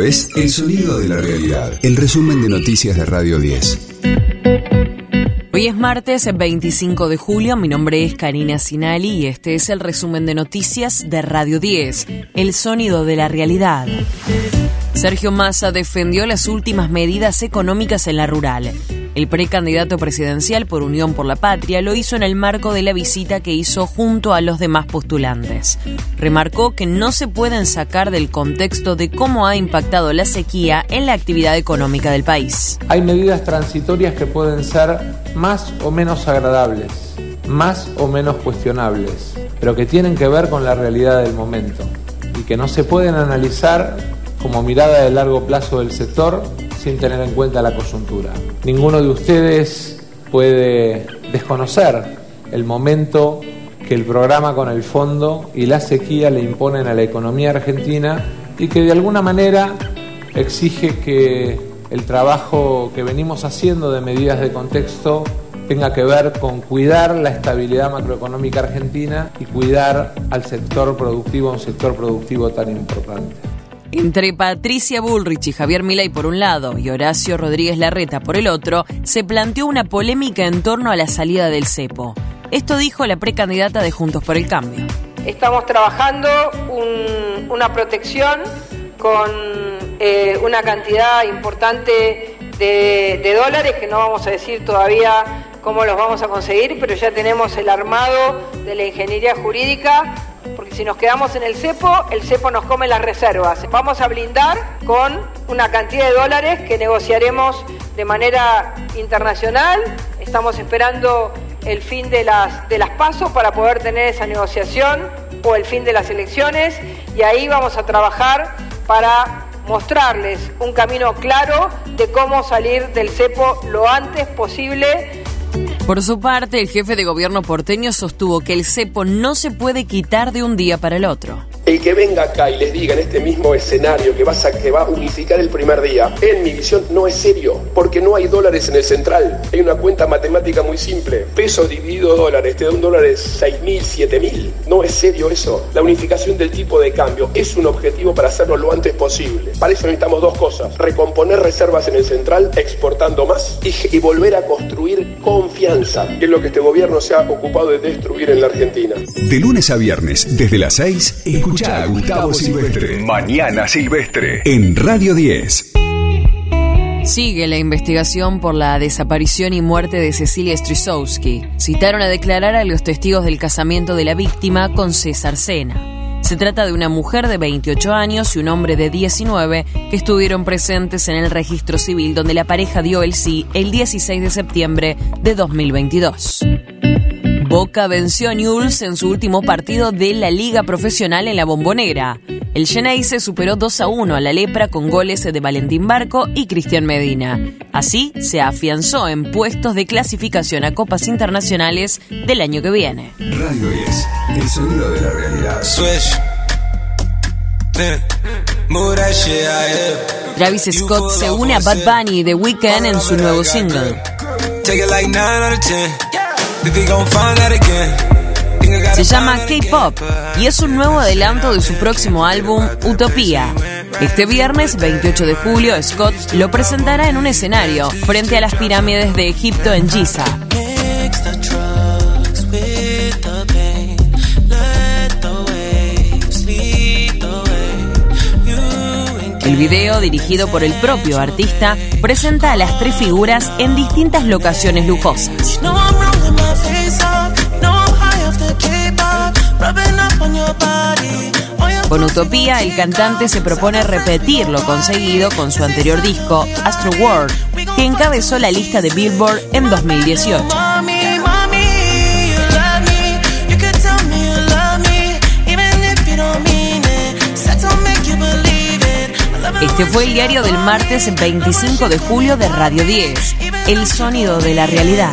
Es El Sonido de la Realidad, el resumen de noticias de Radio 10. Hoy es martes 25 de julio, mi nombre es Karina Sinali y este es el resumen de noticias de Radio 10, El Sonido de la Realidad. Sergio Massa defendió las últimas medidas económicas en la rural. El precandidato presidencial por Unión por la Patria lo hizo en el marco de la visita que hizo junto a los demás postulantes. Remarcó que no se pueden sacar del contexto de cómo ha impactado la sequía en la actividad económica del país. Hay medidas transitorias que pueden ser más o menos agradables, más o menos cuestionables, pero que tienen que ver con la realidad del momento y que no se pueden analizar como mirada de largo plazo del sector sin tener en cuenta la coyuntura. Ninguno de ustedes puede desconocer el momento que el programa con el fondo y la sequía le imponen a la economía argentina y que de alguna manera exige que el trabajo que venimos haciendo de medidas de contexto tenga que ver con cuidar la estabilidad macroeconómica argentina y cuidar al sector productivo, un sector productivo tan importante. Entre Patricia Bullrich y Javier Milei por un lado y Horacio Rodríguez Larreta por el otro, se planteó una polémica en torno a la salida del cepo. Esto dijo la precandidata de Juntos por el Cambio. Estamos trabajando una protección con eh, una cantidad importante de, de dólares que no vamos a decir todavía cómo los vamos a conseguir, pero ya tenemos el armado de la ingeniería jurídica porque si nos quedamos en el cepo, el cepo nos come las reservas. Vamos a blindar con una cantidad de dólares que negociaremos de manera internacional. Estamos esperando el fin de las, de las pasos para poder tener esa negociación o el fin de las elecciones y ahí vamos a trabajar para mostrarles un camino claro de cómo salir del cepo lo antes posible por su parte, el jefe de gobierno porteño sostuvo que el cepo no se puede quitar de un día para el otro. El que venga acá y les diga en este mismo escenario que, vas a, que va a unificar el primer día, en mi visión no es serio, porque no hay dólares en el central. Hay una cuenta matemática muy simple. Peso dividido dólares, te da un dólar es 6 mil, 7 mil. No es serio eso. La unificación del tipo de cambio es un objetivo para hacerlo lo antes posible. Para eso necesitamos dos cosas. Recomponer reservas en el central, exportando más y, y volver a construir confianza, que es lo que este gobierno se ha ocupado de destruir en la Argentina. De lunes a viernes, desde las 6, Escucha a Gustavo Silvestre. Mañana Silvestre. En Radio 10. Sigue la investigación por la desaparición y muerte de Cecilia Strisowski. Citaron a declarar a los testigos del casamiento de la víctima con César Sena. Se trata de una mujer de 28 años y un hombre de 19 que estuvieron presentes en el registro civil donde la pareja dio el sí el 16 de septiembre de 2022. Boca venció a Newell's en su último partido de la Liga Profesional en la Bombonera. El se superó 2 a 1 a la Lepra con goles de Valentín Barco y Cristian Medina. Así se afianzó en puestos de clasificación a copas internacionales del año que viene. Radio 10, el sonido de la realidad. Travis Scott se une a Bad Bunny de Weeknd en su nuevo single. Se llama K-Pop y es un nuevo adelanto de su próximo álbum, Utopía. Este viernes 28 de julio, Scott lo presentará en un escenario frente a las pirámides de Egipto en Giza. El video, dirigido por el propio artista, presenta a las tres figuras en distintas locaciones lujosas. Con Utopía, el cantante se propone repetir lo conseguido con su anterior disco, Astro World, que encabezó la lista de Billboard en 2018. Este fue el diario del martes 25 de julio de Radio 10, El sonido de la realidad.